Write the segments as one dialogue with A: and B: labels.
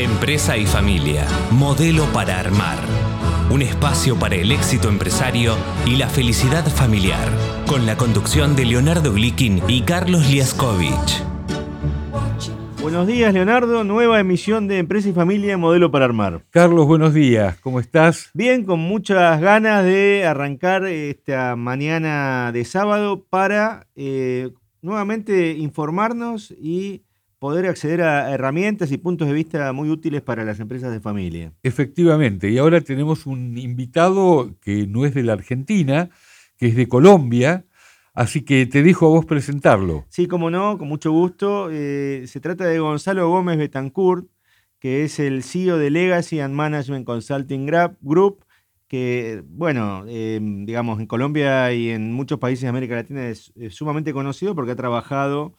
A: Empresa y familia, modelo para armar. Un espacio para el éxito empresario y la felicidad familiar, con la conducción de Leonardo Glikin y Carlos Liaskovich.
B: Buenos días, Leonardo. Nueva emisión de Empresa y Familia, modelo para armar.
C: Carlos, buenos días. ¿Cómo estás?
B: Bien, con muchas ganas de arrancar esta mañana de sábado para eh, nuevamente informarnos y poder acceder a herramientas y puntos de vista muy útiles para las empresas de familia.
C: Efectivamente, y ahora tenemos un invitado que no es de la Argentina, que es de Colombia, así que te dejo a vos presentarlo.
B: Sí, como no, con mucho gusto. Eh, se trata de Gonzalo Gómez Betancourt, que es el CEO de Legacy and Management Consulting Group, que, bueno, em, digamos, en Colombia y en muchos países de América Latina es sumamente conocido porque ha trabajado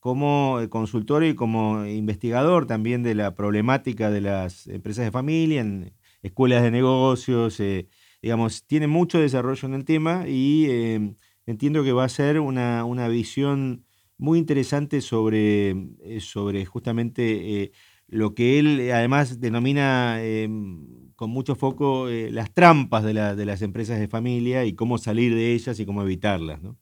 B: como eh, consultor y como investigador también de la problemática de las empresas de familia, en escuelas de negocios, eh, digamos, tiene mucho desarrollo en el tema y eh, entiendo que va a ser una, visión muy interesante sobre, sobre justamente lo que él además denomina con mucho foco las trampas de, de, las empresas de familia y cómo salir de ellas y cómo evitarlas. ¿no?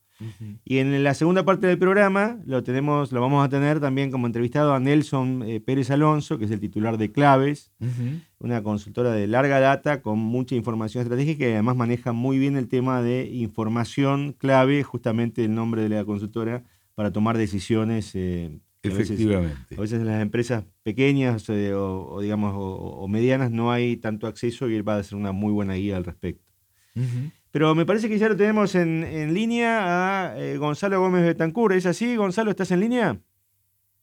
B: Y en la segunda parte del programa lo tenemos, lo vamos a tener también como entrevistado a Nelson eh, Pérez Alonso, que es el titular de Claves, una consultora de larga data con mucha información estratégica y además maneja muy bien el tema de información clave, justamente el nombre de la consultora, para tomar decisiones.
C: Eh, Efectivamente.
B: A veces, en las empresas pequeñas eh, o, digamos o, medianas no hay tanto acceso y él va a ser una muy buena guía al respecto. Pero me parece que ya lo tenemos en, línea a eh, Gonzalo Gómez Betancur. ¿Es así, Gonzalo? ¿Estás en línea?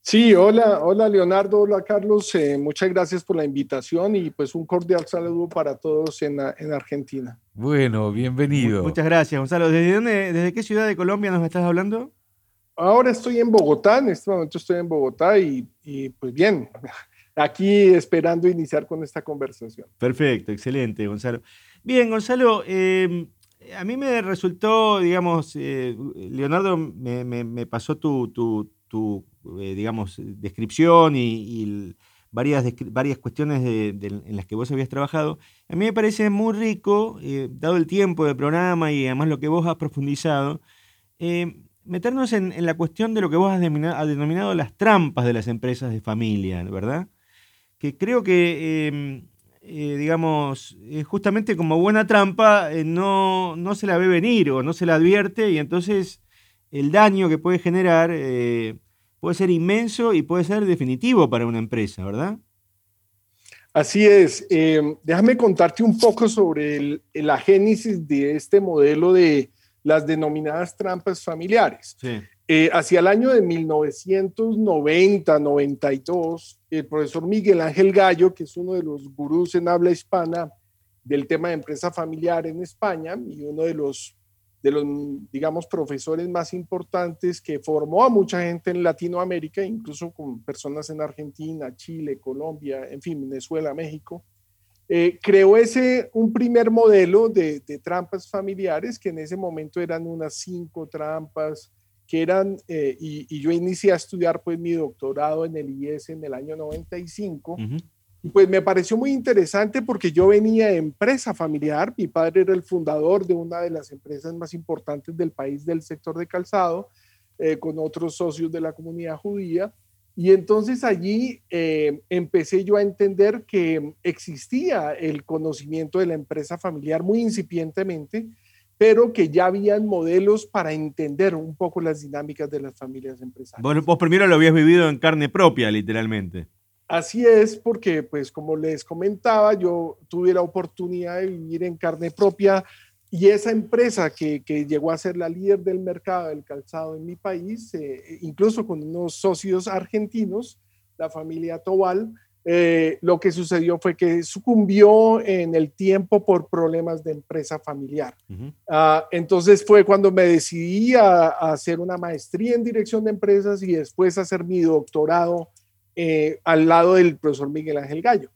D: Sí, hola, hola Leonardo, hola Carlos, eh, muchas gracias por la invitación y pues un cordial saludo para todos en, en Argentina.
C: Bueno, bienvenido.
B: Muchas gracias, Gonzalo. ¿Desde dónde, desde qué ciudad de Colombia nos estás hablando?
D: Ahora estoy en Bogotá, en este momento estoy en Bogotá y, y pues bien, aquí esperando iniciar con esta conversación.
B: Perfecto, excelente, Gonzalo. Bien, Gonzalo, em, a mí me resultó, digamos, eh, Leonardo me, pasó tu, tu, eh, digamos, descripción y, varias, varias cuestiones en las que vos habías trabajado. A mí me parece muy rico, eh, dado el tiempo del programa y además lo que vos has profundizado, meternos en, la cuestión de lo que vos has denominado, las trampas de las empresas de familia, ¿verdad? Que creo que em, eh, digamos, eh, justamente como buena trampa, eh, no, no, se la ve venir o no se la advierte y entonces el daño que puede generar puede ser inmenso y puede ser definitivo para una empresa, ¿verdad?
D: Así es. déjame contarte un poco sobre la génesis de este modelo de las denominadas trampas familiares. Sí. Eh, hacia el año de 1990-92, el profesor Miguel Ángel Gallo, que es uno de los gurús en habla hispana del tema de empresa familiar en España y uno de los, de los, digamos, profesores más importantes que formó a mucha gente en Latinoamérica, incluso con personas en Argentina, Chile, Colombia, en fin, Venezuela, México, eh, creó ese, un primer modelo de, de trampas familiares, que en ese momento eran unas cinco trampas, que eran, eh, y, yo inicié a estudiar pues mi doctorado en el IES en el año 95, y pues me pareció muy interesante porque yo venía de empresa familiar, mi padre era el fundador de una de las empresas más importantes del país del sector de calzado, eh, con otros socios de la comunidad judía, y entonces allí eh, empecé yo a entender que existía el conocimiento de la empresa familiar muy incipientemente, pero que ya habían modelos para entender un poco las dinámicas de las familias empresariales.
B: Bueno, vos primero lo habías vivido en carne propia, literalmente.
D: Así es, porque pues como les comentaba, yo tuve la oportunidad de vivir en carne propia y esa empresa que, que llegó a ser la líder del mercado del calzado en mi país, eh, incluso con unos socios argentinos, la familia Tobal, eh, lo que sucedió fue que sucumbió en el tiempo por problemas de empresa familiar. Ah, entonces fue cuando me decidí a, hacer una maestría en dirección de empresas y después hacer mi doctorado eh, al lado del profesor Miguel Ángel Gallo.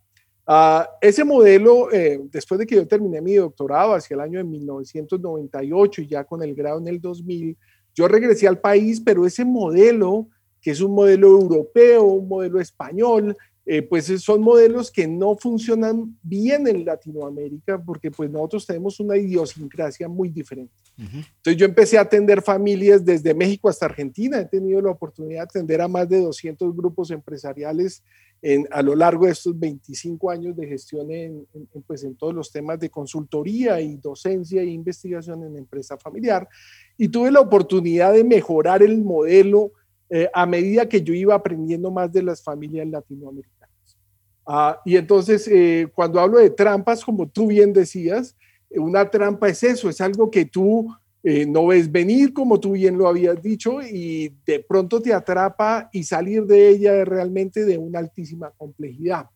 D: Ah, ese modelo, eh, después de que yo terminé mi doctorado hacia el año de 1998 y ya con el grado en el 2000, yo regresé al país, pero ese modelo que es un modelo europeo, un modelo español, eh, pues son modelos que no funcionan bien en Latinoamérica porque pues nosotros tenemos una idiosincrasia muy diferente. Entonces yo empecé a atender familias desde México hasta Argentina, he tenido la oportunidad de atender a más de 200 grupos empresariales en, a lo largo de estos 25 años de gestión en, pues en todos los temas de consultoría y docencia e investigación en empresa familiar. Y tuve la oportunidad de mejorar el modelo eh, a medida que yo iba aprendiendo más de las familias latinoamericanas. Ah, y entonces, eh, cuando hablo de trampas, como tú bien decías, eh, una trampa es eso, es algo que tú no ves venir, como tú bien lo habías dicho, y de pronto te atrapa y salir de ella es realmente de una altísima complejidad.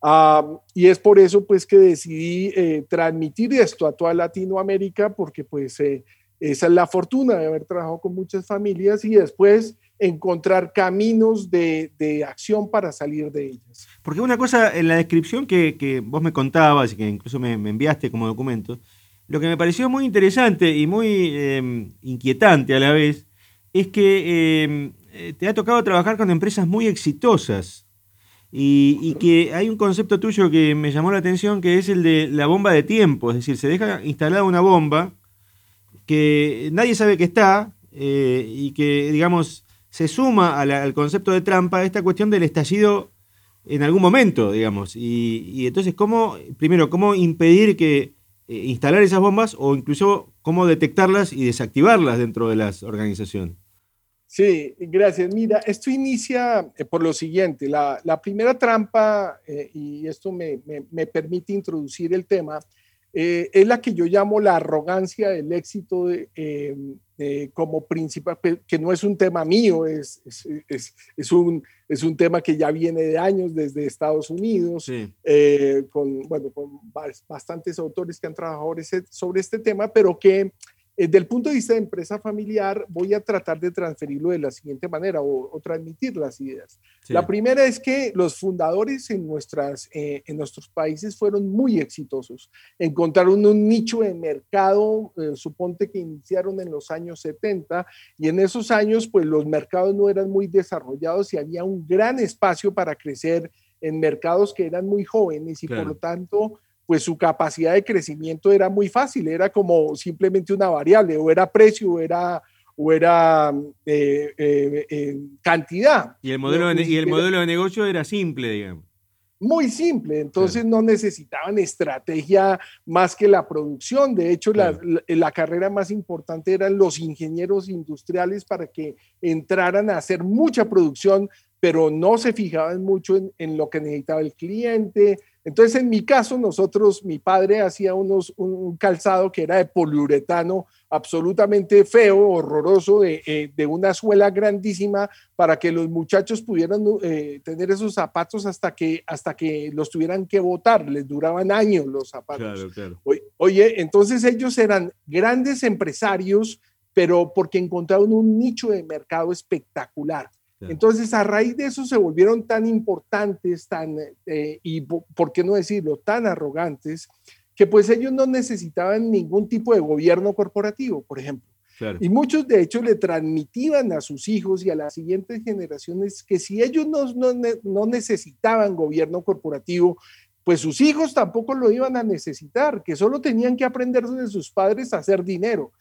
D: Ah, y es por eso pues que decidí transmitir esto a toda Latinoamérica, porque pues esa es la fortuna de haber trabajado con muchas familias y después encontrar caminos de, acción para salir de ellas.
B: Porque una cosa, en la descripción que, vos me contabas y que incluso me, enviaste como documento, lo que me pareció muy interesante y muy em, inquietante a la vez es que em, eh, te ha tocado trabajar con empresas muy exitosas y, y, que hay un concepto tuyo que me llamó la atención que es el de la bomba de tiempo, es decir, se deja instalada una bomba que nadie sabe que está eh, y que, digamos, se suma al concepto de trampa esta cuestión del estallido en algún momento, digamos. Y, entonces, ¿cómo, primero, cómo impedir que eh, instalar esas bombas o incluso cómo detectarlas y desactivarlas dentro de las organizaciones?
D: Sí, gracias. Mira, esto inicia eh, por lo siguiente. La, primera trampa, y esto me, permite introducir el tema, eh, es la que yo llamo la arrogancia del éxito eh, como principal, que no es un tema mío, es, es, es, un, es un tema que ya viene de años desde Estados Unidos, eh, con, bueno, con bastantes autores que han trabajado sobre este tema, pero que desde el punto de vista de empresa familiar, voy a tratar de transferirlo de la siguiente manera o, transmitir las ideas. La primera es que los fundadores en, nuestras, eh, en nuestros países fueron muy exitosos. Encontraron un nicho de mercado, eh, suponte que iniciaron en los años 70 y en esos años pues los mercados no eran muy desarrollados y había un gran espacio para crecer en mercados que eran muy jóvenes y por lo tanto pues su capacidad de crecimiento era muy fácil, era como simplemente una variable, o era precio, o era, o era eh, eh, eh, cantidad.
B: Y el, modelo de, y el modelo de negocio era simple, digamos.
D: Muy simple, entonces no necesitaban estrategia más que la producción. De hecho, la, la, carrera más importante eran los ingenieros industriales para que entraran a hacer mucha producción, pero no se fijaban mucho en, en lo que necesitaba el cliente, entonces, en mi caso, nosotros, mi padre hacía unos, un calzado que era de poliuretano absolutamente feo, horroroso, de, eh, de una suela grandísima para que los muchachos pudieran eh, tener esos zapatos hasta que, hasta que los tuvieran que botar. Les duraban años los zapatos. Claro, claro. Oye, entonces ellos eran grandes empresarios, pero porque encontraron un nicho de mercado espectacular. Entonces, a raíz de eso se volvieron tan importantes, tan, eh, y por qué no decirlo, tan arrogantes, que pues ellos no necesitaban ningún tipo de gobierno corporativo, por ejemplo. Y muchos de hecho le transmitían a sus hijos y a las siguientes generaciones que si ellos no, no, no necesitaban gobierno corporativo, pues sus hijos tampoco lo iban a necesitar, que solo tenían que aprender de sus padres a hacer dinero.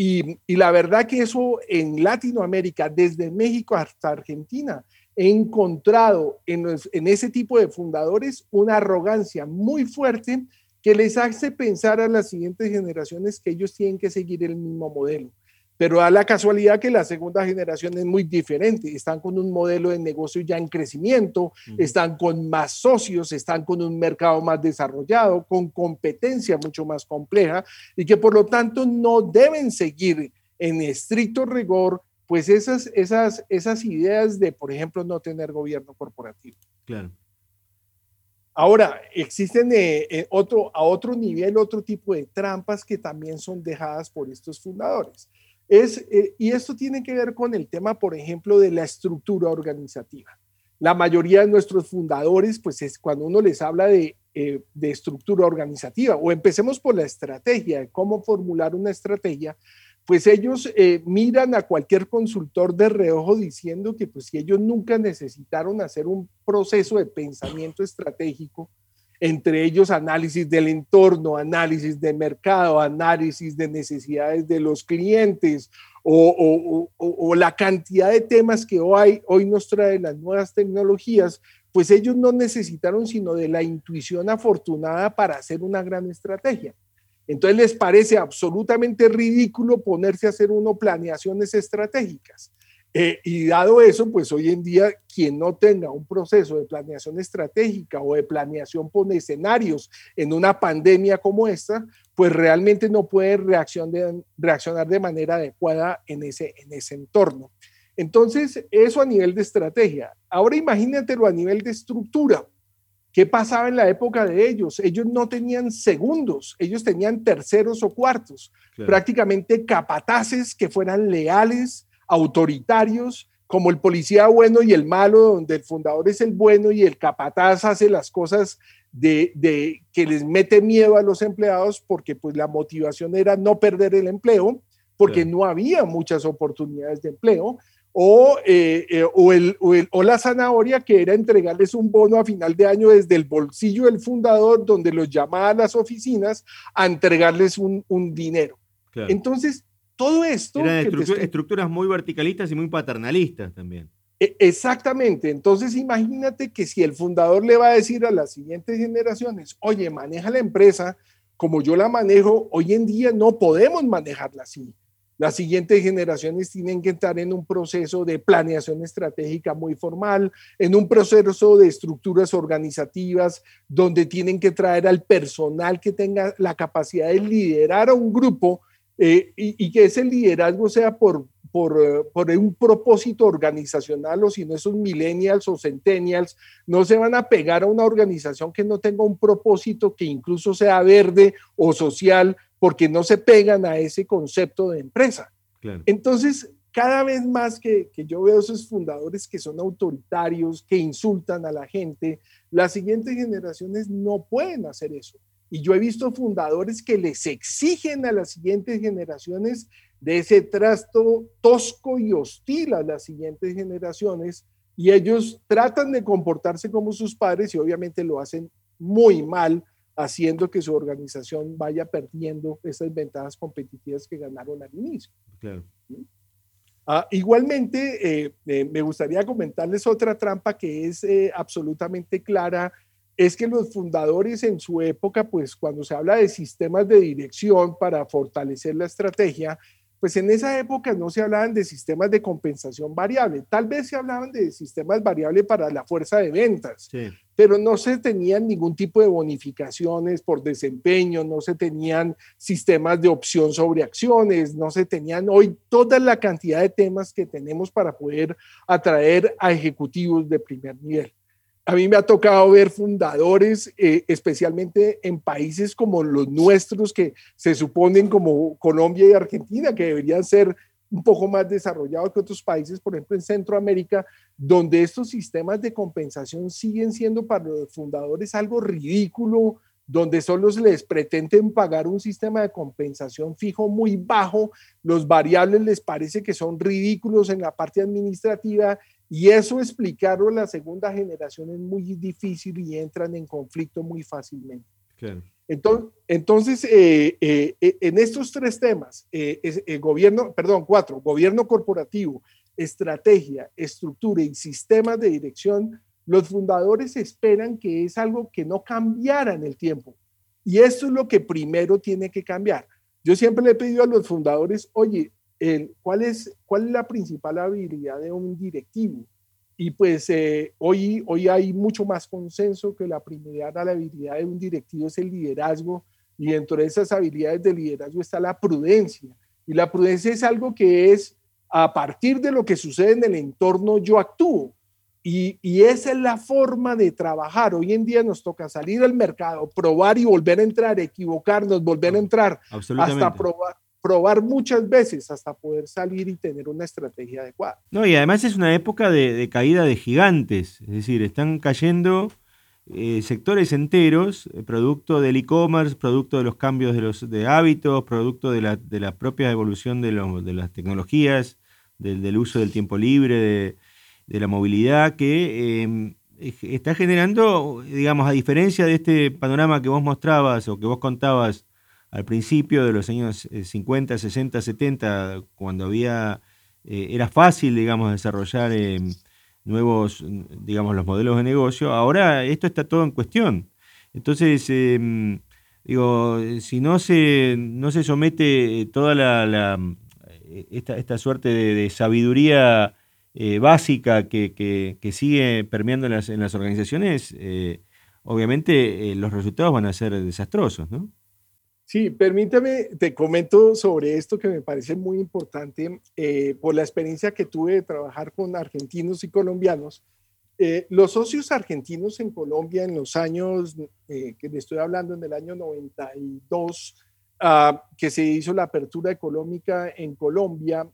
D: Y, la verdad que eso en Latinoamérica, desde México hasta Argentina, he encontrado en, en, ese tipo de fundadores una arrogancia muy fuerte que les hace pensar a las siguientes generaciones que ellos tienen que seguir el mismo modelo. Pero da la casualidad que la segunda generación es muy diferente. Están con un modelo de negocio ya en crecimiento, están con más socios, están con un mercado más desarrollado, con competencia mucho más compleja y que por lo tanto no deben seguir en estricto rigor pues esas, esas, esas ideas de, por ejemplo, no tener gobierno corporativo.
B: Claro.
D: Ahora, existen eh, eh, otro, a otro nivel otro tipo de trampas que también son dejadas por estos fundadores. Eh, y esto tiene que ver con el tema, por ejemplo, de la estructura organizativa. La mayoría de nuestros fundadores, pues es cuando uno les habla de, eh, de estructura organizativa, o empecemos por la estrategia, cómo formular una estrategia, pues ellos eh, miran a cualquier consultor de reojo diciendo que pues si ellos nunca necesitaron hacer un proceso de pensamiento estratégico, entre ellos análisis del entorno, análisis de mercado, análisis de necesidades de los clientes o, o la cantidad de temas que hoy, hoy nos traen las nuevas tecnologías, pues ellos no necesitaron sino de la intuición afortunada para hacer una gran estrategia. Entonces les parece absolutamente ridículo ponerse a hacer uno planeaciones estratégicas. Eh, y dado eso, pues hoy en día quien no tenga un proceso de planeación estratégica o de planeación por escenarios en una pandemia como esta, pues realmente no puede reaccionar de manera adecuada en ese, en ese entorno. Entonces, eso a nivel de estrategia. Ahora imagínatelo a nivel de estructura. ¿Qué pasaba en la época de ellos? Ellos no tenían segundos, ellos tenían terceros o cuartos, prácticamente capataces que fueran leales, autoritarios, como el policía bueno y el malo, donde el fundador es el bueno y el capataz hace las cosas de, de, que les mete miedo a los empleados porque pues la motivación era no perder el empleo, porque no había muchas oportunidades de empleo, o, eh, eh, o, el, o, la zanahoria, que era entregarles un bono a final de año desde el bolsillo del fundador, donde los llamaba a las oficinas a entregarles un, un dinero. Entonces, todo esto...
B: Eran estructuras muy verticalistas y muy paternalistas también.
D: E, exactamente. Entonces, imagínate que si el fundador le va a decir a las siguientes generaciones, oye, maneja la empresa como yo la manejo, hoy en día no podemos manejarla así las siguientes generaciones tienen que entrar en un proceso de planeación estratégica muy formal, en un proceso de estructuras organizativas donde tienen que traer al personal que tenga la capacidad de liderar a un grupo eh, y, que ese liderazgo sea por, por, eh, por, un propósito organizacional o si no esos millennials o centennials no se van a pegar a una organización que no tenga un propósito que incluso sea verde o social porque no se pegan a ese concepto de empresa. Entonces, cada vez más que, yo veo esos fundadores que son autoritarios, que insultan a la gente, las siguientes generaciones no pueden hacer eso. Y yo he visto fundadores que les exigen a las siguientes generaciones de ese trasto tosco y hostil a las siguientes generaciones y ellos tratan de comportarse como sus padres y obviamente lo hacen muy mal haciendo que su organización vaya perdiendo esas ventajas competitivas que ganaron al inicio. Ah, igualmente, eh, eh, me gustaría comentarles otra trampa que es eh, absolutamente clara, es que los fundadores en su época, pues cuando se habla de sistemas de dirección para fortalecer la estrategia, pues en esa época no se hablaban de sistemas de compensación variable, tal vez se hablaban de sistemas variables para la fuerza de ventas, pero no se tenían ningún tipo de bonificaciones por desempeño, no se tenían sistemas de opción sobre acciones, no se tenían hoy toda la cantidad de temas que tenemos para poder atraer a ejecutivos de primer nivel. A mí me ha tocado ver fundadores, eh, especialmente en países como los nuestros, que se suponen como Colombia y Argentina, que deberían ser un poco más desarrollados que otros países, por ejemplo en Centroamérica, donde estos sistemas de compensación siguen siendo para los fundadores algo ridículo, donde solo les pretenden pagar un sistema de compensación fijo muy bajo, los variables les parece que son ridículos en la parte administrativa y eso explicarlo a la segunda generación es muy difícil y entran en conflicto muy fácilmente. Entonces, entonces eh, eh, eh, en estos tres temas, el gobierno, perdón, cuatro, gobierno corporativo, estrategia, estructura y sistemas de dirección, los fundadores esperan que es algo que no cambiara en el tiempo. Y esto es lo que primero tiene que cambiar. Yo siempre le he pedido a los fundadores, oye, ¿cuál, es, ¿cuál es la principal habilidad de un directivo? Y pues eh, hoy, hoy hay mucho más consenso que la primera habilidad de un directivo es el liderazgo y dentro de esas habilidades de liderazgo está la prudencia. Y la prudencia es algo que es a partir de lo que sucede en el entorno yo actúo. Y, y, esa es la forma de trabajar. Hoy en día nos toca salir al mercado, probar y volver a entrar, equivocarnos, volver a entrar, hasta probar, probar muchas veces hasta poder salir y tener una estrategia adecuada.
B: No, y además es una época de, caída de gigantes, es decir, están cayendo eh, sectores enteros, eh, producto del e-commerce, producto de los cambios de, los, de hábitos, producto de la, de la propia evolución de, de las tecnologías, del, uso del tiempo libre, de, la movilidad, que em, está generando, digamos, a diferencia de este panorama que vos mostrabas o que vos contabas al principio de los años 50, 60, 70, cuando había, eh, era fácil, digamos, desarrollar em, nuevos, digamos, los modelos de negocio, ahora esto está todo en cuestión. Entonces, em, digo, si no se, no se somete toda la, esta, suerte de, sabiduría eh, básica que, sigue permeando en las, en las organizaciones, eh, obviamente eh, los resultados van a ser desastrosos, ¿no?
D: Sí, permítame, te comento sobre esto que me parece muy importante eh, por la experiencia que tuve de trabajar con argentinos y colombianos. Eh, los socios argentinos en Colombia en los años, eh, que le estoy hablando en el año 92, ah, que se hizo la apertura económica en Colombia,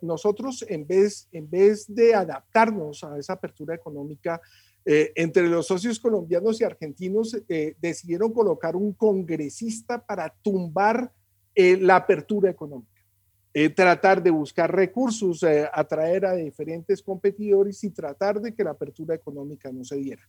D: nosotros en vez, en vez de adaptarnos a esa apertura económica, eh, entre los socios colombianos y argentinos eh, decidieron colocar un congresista para tumbar eh, la apertura económica, tratar de buscar recursos, atraer a diferentes competidores y tratar de que la apertura económica no se diera.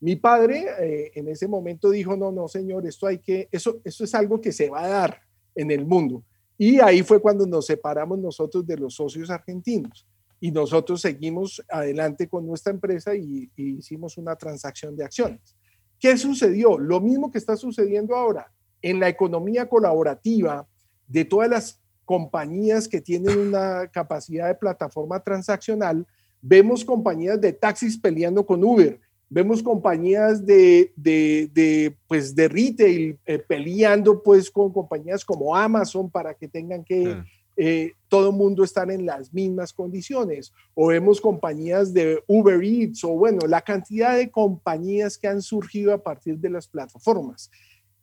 D: Mi padre en ese momento dijo, no, no, señor, esto hay que, eso, eso es algo que se va a dar en el mundo. Y ahí fue cuando nos separamos nosotros de los socios argentinos y nosotros seguimos adelante con nuestra empresa y, hicimos una transacción de acciones. ¿Qué sucedió? Lo mismo que está sucediendo ahora en la economía colaborativa de todas las compañías que tienen una capacidad de plataforma transaccional, vemos compañías de taxis peleando con Uber, vemos compañías de, de, pues de retail eh, peleando pues con compañías como Amazon para que tengan que eh, todo el mundo estar en las mismas condiciones. O vemos compañías de Uber Eats o bueno, la cantidad de compañías que han surgido a partir de las plataformas.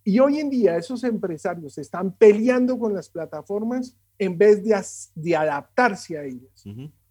D: Y hoy en día esos empresarios están peleando con las plataformas en vez de, de adaptarse a ellas.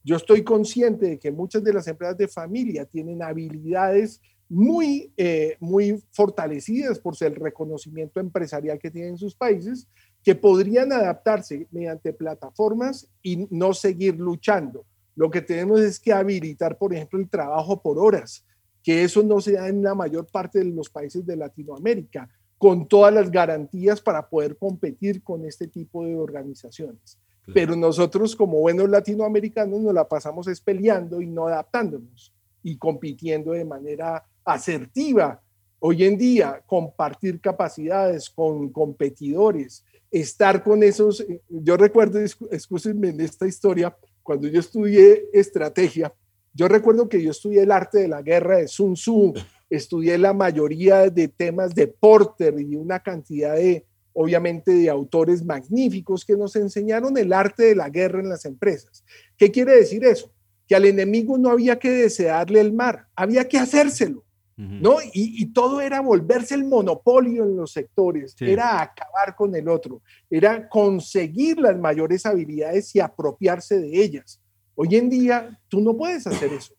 D: Yo estoy consciente de que muchas de las empresas de familia tienen habilidades muy, eh, muy fortalecidas por el reconocimiento empresarial que tienen en sus países, que podrían adaptarse mediante plataformas y no seguir luchando. Lo que tenemos es que habilitar, por ejemplo, el trabajo por horas, que eso no se da en la mayor parte de los países de Latinoamérica, con todas las garantías para poder competir con este tipo de organizaciones. Pero nosotros como buenos latinoamericanos nos la pasamos peleando y no adaptándonos y compitiendo de manera asertiva. Hoy en día, compartir capacidades con competidores, estar con esos, eh, yo recuerdo, escúchenme en esta historia, cuando yo estudié estrategia, yo recuerdo que yo estudié el arte de la guerra de Sun Tzu, estudié la mayoría de temas de Porter y una cantidad de, obviamente, de autores magníficos que nos enseñaron el arte de la guerra en las empresas. ¿Qué quiere decir eso? Que al enemigo no había que desearle el mar, había que hacérselo. ¿No? Y, todo era volverse el monopolio en los sectores, era acabar con el otro, era conseguir las mayores habilidades y apropiarse de ellas. Hoy en día tú no puedes hacer eso.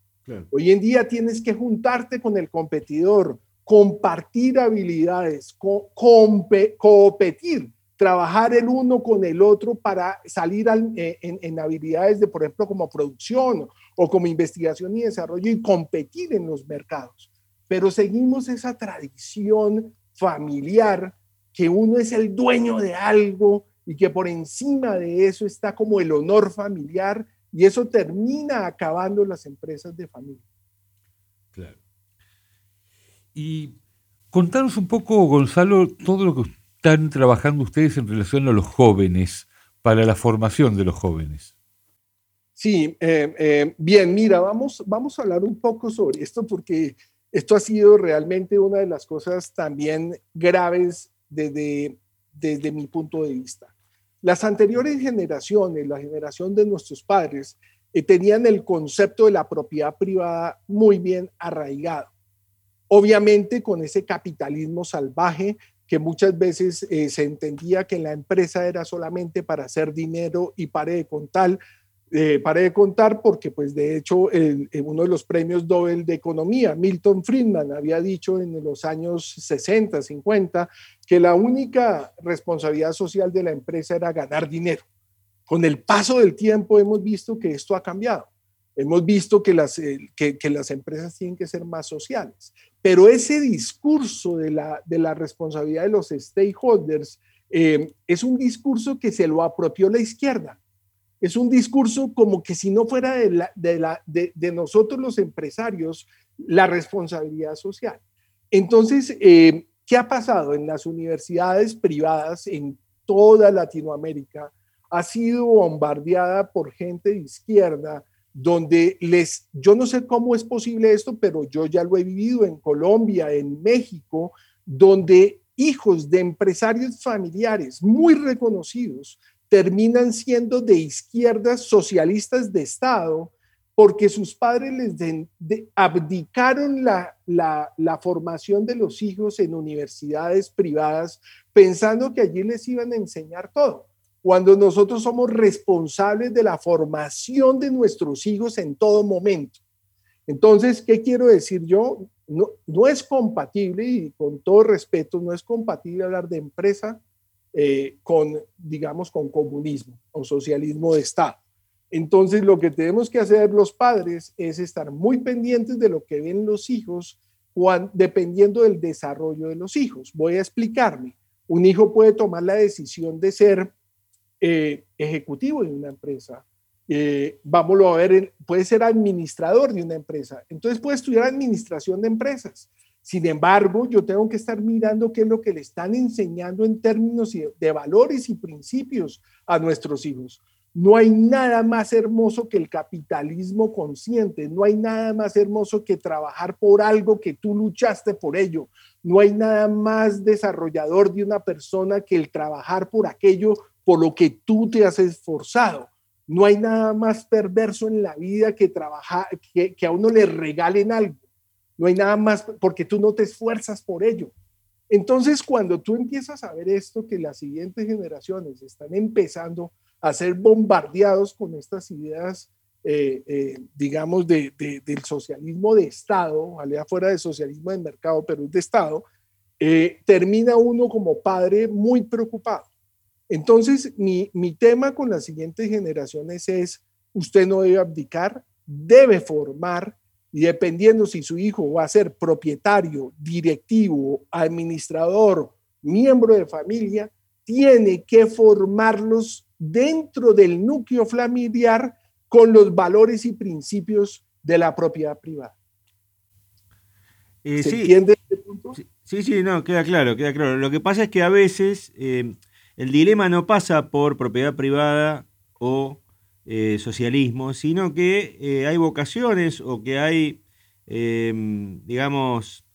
D: Hoy en día tienes que juntarte con el competidor, compartir habilidades, competir, trabajar el uno con el otro para salir eh, en, en, habilidades de, por ejemplo, como producción o como investigación y desarrollo y competir en los mercados pero seguimos esa tradición familiar que uno es el dueño de algo y que por encima de eso está como el honor familiar y eso termina acabando las empresas de familia.
C: Claro. Y contanos un poco, Gonzalo, todo lo que están trabajando ustedes en relación a los jóvenes, para la formación de los jóvenes.
D: Sí, eh, eh, bien, mira, vamos, vamos a hablar un poco sobre esto porque esto ha sido realmente una de las cosas también graves desde, desde mi punto de vista. Las anteriores generaciones, la generación de nuestros padres, eh, tenían el concepto de la propiedad privada muy bien arraigado. Obviamente con ese capitalismo salvaje que muchas veces eh, se entendía que la empresa era solamente para hacer dinero y pare de contar, eh, paré de contar porque, pues, de hecho, uno de los premios Nobel de Economía, Milton Friedman, había dicho en los años 60, 50, que la única responsabilidad social de la empresa era ganar dinero. Con el paso del tiempo hemos visto que esto ha cambiado. Hemos visto que las, eh, que, las empresas tienen que ser más sociales. Pero ese discurso de la, de la responsabilidad de los stakeholders eh, es un discurso que se lo apropió la izquierda es un discurso como que si no fuera de, nosotros los empresarios la responsabilidad social. Entonces, eh, ¿qué ha pasado en las universidades privadas en toda Latinoamérica? Ha sido bombardeada por gente de izquierda donde les, yo no sé cómo es posible esto, pero yo ya lo he vivido en Colombia, en México, donde hijos de empresarios familiares muy reconocidos terminan siendo de izquierdas socialistas de Estado porque sus padres les abdicaron la, la, formación de los hijos en universidades privadas pensando que allí les iban a enseñar todo, cuando nosotros somos responsables de la formación de nuestros hijos en todo momento. Entonces, ¿qué quiero decir yo? No, no es compatible, y con todo respeto, no es compatible hablar de empresa eh, con, digamos, con comunismo o socialismo de Estado. Entonces, lo que tenemos que hacer los padres es estar muy pendientes de lo que ven los hijos dependiendo del desarrollo de los hijos. Voy a explicarme. Un hijo puede tomar la decisión de ser eh, ejecutivo de una empresa. Eh, vámonos a ver, puede ser administrador de una empresa. Entonces puede estudiar administración de empresas. Sin embargo, yo tengo que estar mirando qué es lo que le están enseñando en términos de valores y principios a nuestros hijos. No hay nada más hermoso que el capitalismo consciente, no hay nada más hermoso que trabajar por algo que tú luchaste por ello, no hay nada más desarrollador de una persona que el trabajar por aquello por lo que tú te has esforzado. No hay nada más perverso en la vida que trabajar, que, a uno le regalen algo no hay nada más porque tú no te esfuerzas por ello. Entonces, cuando tú empiezas a ver esto, que las siguientes generaciones están empezando a ser bombardeados con estas ideas, eh, eh, digamos, de, del socialismo de Estado, alea fuera de socialismo de mercado, pero es de Estado, eh, termina uno como padre muy preocupado. Entonces, mi, mi tema con las siguientes generaciones es, usted no debe abdicar, debe formar, y dependiendo si su hijo va a ser propietario, directivo, administrador, miembro de familia, tiene que formarlos dentro del núcleo familiar con los valores y principios de la propiedad privada.
B: Eh, ¿Se entiende este punto? Sí, sí, no, queda claro, queda claro. Lo que pasa es que a veces eh, el dilema no pasa por propiedad privada o eh, socialismo, sino que eh, hay vocaciones o que hay, em, digamos,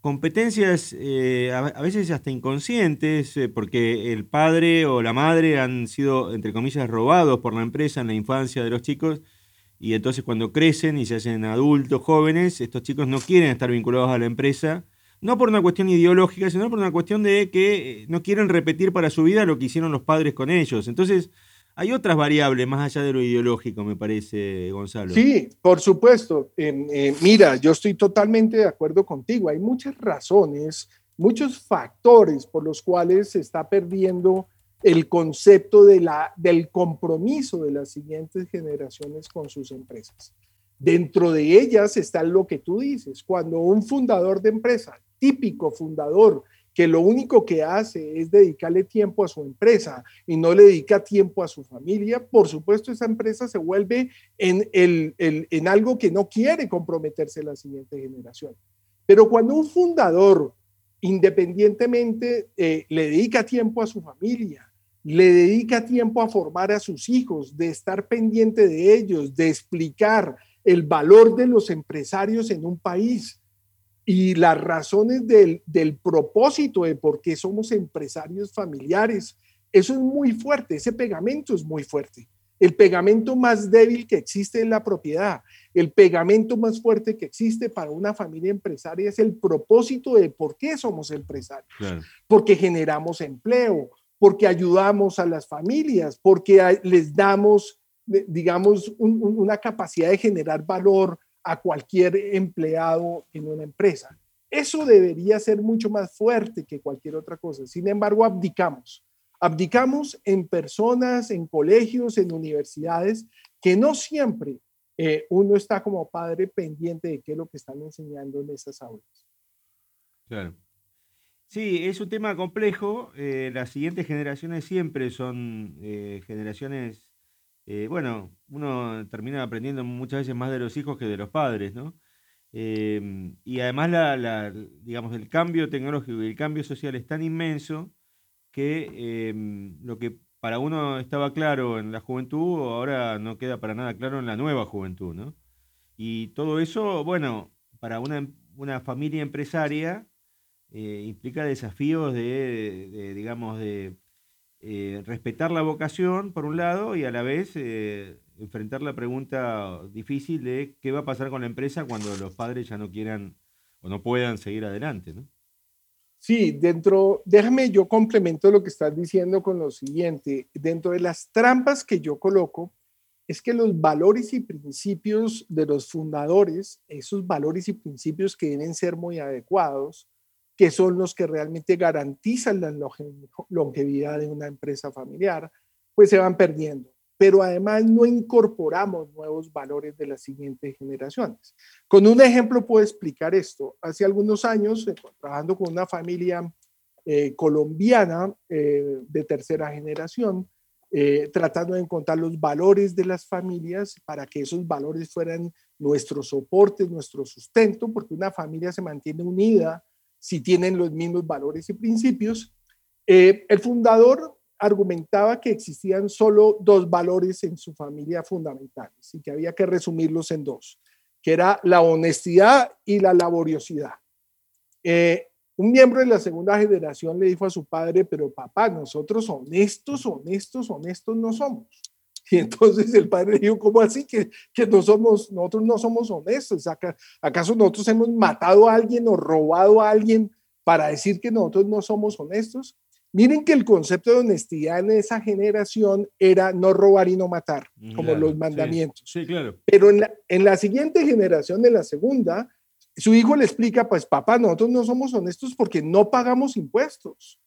B: competencias eh, a, veces hasta inconscientes, porque el padre o la madre han sido, entre comillas, robados por la empresa en la infancia de los chicos. Y entonces cuando crecen y se hacen adultos, jóvenes, estos chicos no quieren estar vinculados a la empresa, no por una cuestión ideológica, sino por una cuestión de que no quieren repetir para su vida lo que hicieron los padres con ellos. Entonces, hay otras variables más allá de lo ideológico, me parece, Gonzalo.
D: Sí, por supuesto. Eh, mira, yo estoy totalmente de acuerdo contigo. Hay muchas razones, muchos factores por los cuales se está perdiendo el concepto de la, del compromiso de las siguientes generaciones con sus empresas. Dentro de ellas está lo que tú dices, cuando un fundador de empresa, típico fundador, que lo único que hace es dedicarle tiempo a su empresa y no le dedica tiempo a su familia, por supuesto esa empresa se vuelve en, el, en algo que no quiere comprometerse la siguiente generación. Pero cuando un fundador independientemente eh, le dedica tiempo a su familia, le dedica tiempo a formar a sus hijos, de estar pendiente de ellos, de explicar el valor de los empresarios en un país, y las razones del, del, propósito de por qué somos empresarios familiares. Eso es muy fuerte, ese pegamento es muy fuerte. El pegamento más débil que existe en la propiedad, el pegamento más fuerte que existe para una familia empresaria es el propósito de por qué somos empresarios. Porque generamos empleo, porque ayudamos a las familias, porque les damos digamos, una capacidad de generar valor a cualquier empleado en una empresa. Eso debería ser mucho más fuerte que cualquier otra cosa. Sin embargo, abdicamos. Abdicamos en personas, en colegios, en universidades, que no siempre eh, uno está como padre pendiente de qué es lo que están enseñando en esas aulas.
B: Claro. Sí, es un tema complejo. Eh, las siguientes generaciones siempre son eh, generaciones, bueno, uno termina aprendiendo muchas veces más de los hijos que de los padres, ¿no? Em, y además, la, digamos, el cambio tecnológico y el cambio social es tan inmenso que em, lo que para uno estaba claro en la juventud, ahora no queda para nada claro en la nueva juventud, ¿no? Y todo eso, bueno, para una, una familia empresaria eh, implica desafíos de, digamos, de eh, respetar la vocación, por un lado, y a la vez eh, enfrentar la pregunta difícil de qué va a pasar con la empresa cuando los padres ya no quieran o no puedan seguir adelante, ¿no?
D: Sí, dentro, déjame yo complemento lo que estás diciendo con lo siguiente. Dentro de las trampas que yo coloco, es que los valores y principios de los fundadores, esos valores y principios que deben ser muy adecuados, que son los que realmente garantizan la longevidad de una empresa familiar, pues se van perdiendo pero además no incorporamos nuevos valores de las siguientes generaciones. Con un ejemplo puedo explicar esto. Hace algunos años, eh, trabajando con una familia eh, colombiana eh, de tercera generación, tratando de encontrar los valores de las familias para que esos valores fueran nuestro soporte, nuestro sustento, porque una familia se mantiene unida si tienen los mismos valores y principios. el fundador argumentaba que existían solo dos valores en su familia fundamentales y que había que resumirlos en dos, que era la honestidad y la laboriosidad. Eh, un miembro de la segunda generación le dijo a su padre, pero papá, nosotros honestos, honestos, honestos no somos. Y entonces el padre dijo, ¿cómo así que, que no somos, nosotros no somos honestos? ¿Acaso nosotros hemos matado a alguien o robado a alguien para decir que nosotros no somos honestos? Miren que el concepto de honestidad en esa generación era no robar y no matar, como los mandamientos.
B: Sí, claro.
D: Pero en la, en la siguiente generación, de la segunda, su hijo le explica, pues papá, nosotros no somos honestos porque no pagamos impuestos.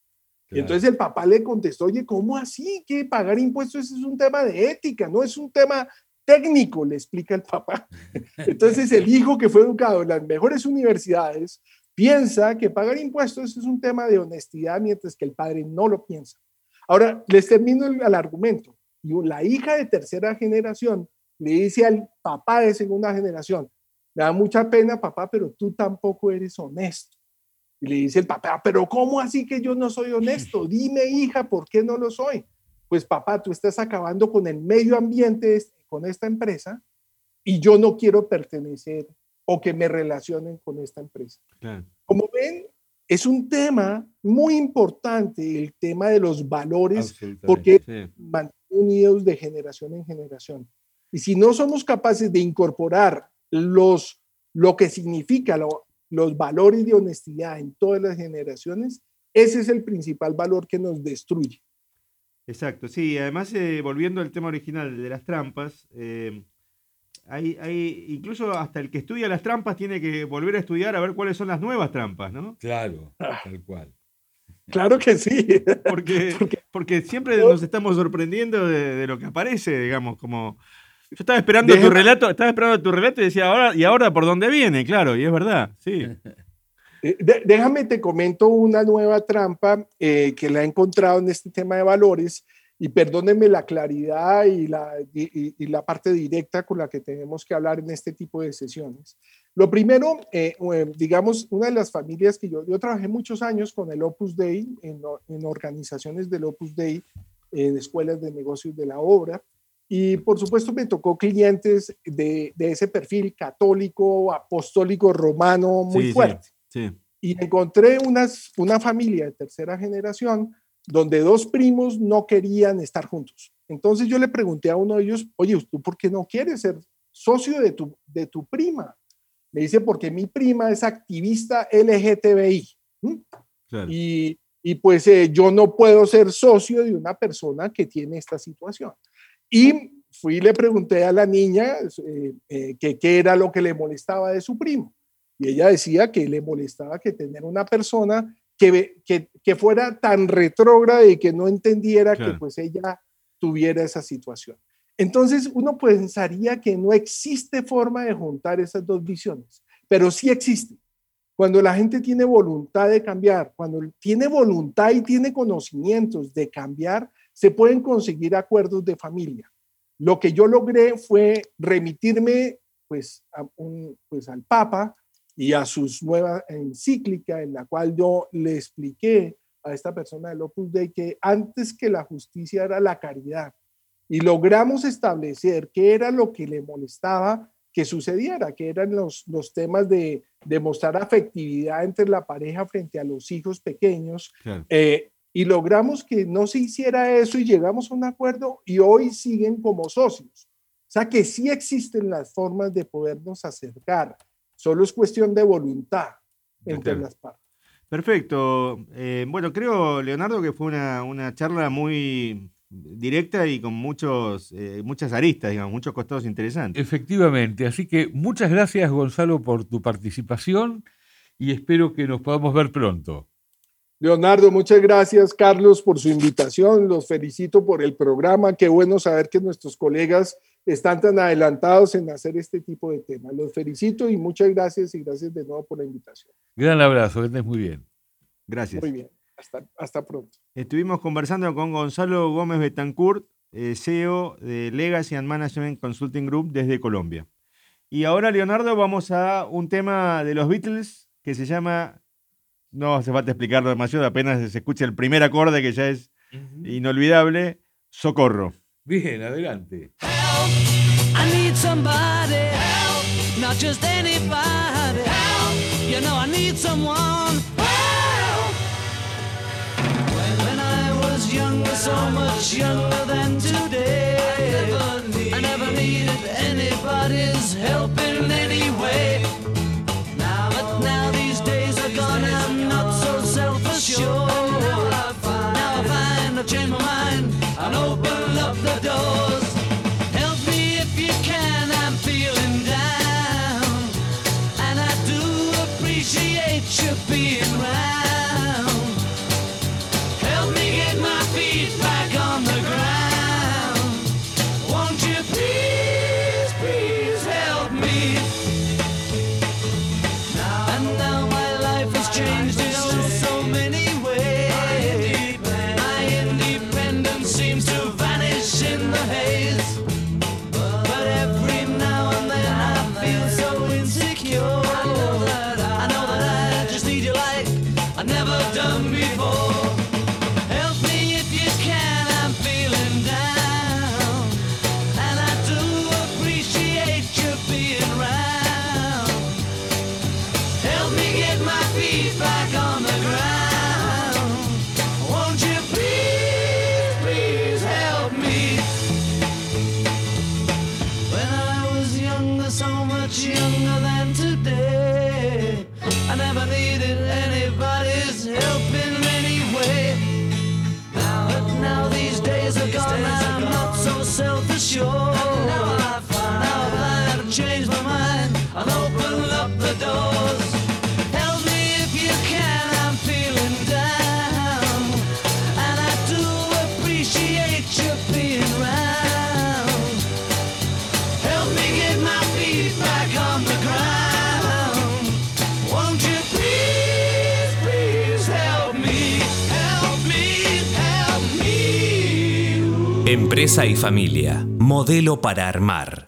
D: Y entonces el papá le contestó, oye, ¿cómo así? Que pagar impuestos es un tema de ética, no es un tema técnico, le explica el papá. Entonces el hijo que fue educado en las mejores universidades, piensa que pagar impuestos es un tema de honestidad, mientras que el padre no lo piensa. Ahora, les termino el, argumento. Y la hija de tercera generación le dice al papá de segunda generación, me da mucha pena, papá, pero tú tampoco eres honesto. Y le dice el papá, pero ¿cómo así que yo no soy honesto? Dime, hija, ¿por qué no lo soy? Pues papá, tú estás acabando con el medio ambiente, con esta empresa, y yo no quiero pertenecer o que me relacionen con esta empresa. Como ven, es un tema muy importante, el tema de los valores, porque van unidos de generación en generación. Y si no somos capaces de incorporar los, lo que significa los valores de honestidad en todas las generaciones, ese es el principal valor que nos destruye.
B: Exacto, sí, además, eh, volviendo al tema original de las trampas, eh, hay, incluso hasta el que estudia las trampas tiene que volver a estudiar a ver cuáles son las nuevas trampas, ¿no?
C: Claro, tal cual.
D: Claro que sí.
B: Porque, porque siempre nos estamos sorprendiendo de, lo que aparece, digamos, como. Yo estaba esperando tu relato, estaba esperando tu relato y decía, ahora, ¿y ahora por dónde viene? Claro, y es verdad, sí.
D: Eh, déjame te comento una nueva trampa eh, que la he encontrado en este tema de valores y perdónenme la claridad y la, y, la, parte directa con la que tenemos que hablar en este tipo de sesiones. Lo primero, eh, eh, digamos, una de las familias que yo, yo trabajé muchos años con el Opus Dei, en, en organizaciones del Opus Dei, en escuelas de negocios de la obra, y por supuesto me tocó clientes de, de ese perfil católico, apostólico, romano, muy fuerte.
B: Sí,
D: Y encontré unas, una familia de tercera generación donde dos primos no querían estar juntos. Entonces yo le pregunté a uno de ellos, oye, ¿tú por qué no quieres ser socio de tu, de tu prima? Me dice, porque mi prima es activista LGTBI. Y, y, pues eh, yo no puedo ser socio de una persona que tiene esta situación. Y fui y le pregunté a la niña eh, que qué era lo que le molestaba de su primo. Y ella decía que le molestaba que tener una persona que, que, que fuera tan retrógrada y que no entendiera que pues ella tuviera esa situación. Entonces uno pensaría que no existe forma de juntar esas dos visiones, pero sí existe. Cuando la gente tiene voluntad de cambiar, cuando tiene voluntad y tiene conocimientos de cambiar, se pueden conseguir acuerdos de familia. Lo que yo logré fue remitirme pues, pues al Papa y a sus nueva encíclica en la cual yo le expliqué a esta persona del Opus Dei que antes que la justicia era la caridad y logramos establecer qué era lo que le molestaba que sucediera, que eran los, los temas de demostrar afectividad entre la pareja frente a los hijos pequeños. Eh, y logramos que no se hiciera eso y llegamos a un acuerdo y hoy siguen como socios. O sea que sí existen las formas de podernos acercar, solo es cuestión de voluntad entre las partes.
B: Perfecto. Eh, bueno, creo, Leonardo, que fue una, una charla muy directa y con muchos, eh, muchas aristas, digamos, muchos costados interesantes.
C: Efectivamente, así que muchas gracias Gonzalo por tu participación y espero que nos podamos ver pronto.
D: Leonardo, muchas gracias Carlos por su invitación, los felicito por el programa, qué bueno saber que nuestros colegas están tan adelantados en hacer este tipo de temas. Los felicito y muchas gracias y gracias de nuevo por la invitación.
C: Gran abrazo, que estés muy bien.
B: Gracias.
D: Muy bien. Hasta, pronto.
B: Estuvimos conversando con Gonzalo Gómez Betancourt, eh, CEO de Legacy and Management Consulting Group desde Colombia. Y ahora, Leonardo, vamos a un tema de los Beatles que se llama, no hace falta explicarlo demasiado, apenas se escucha el primer acorde que ya es inolvidable, Socorro.
C: Bien, adelante. not just anybody. You know I need someone. younger, so much younger than
A: Empresa y familia. Modelo para armar.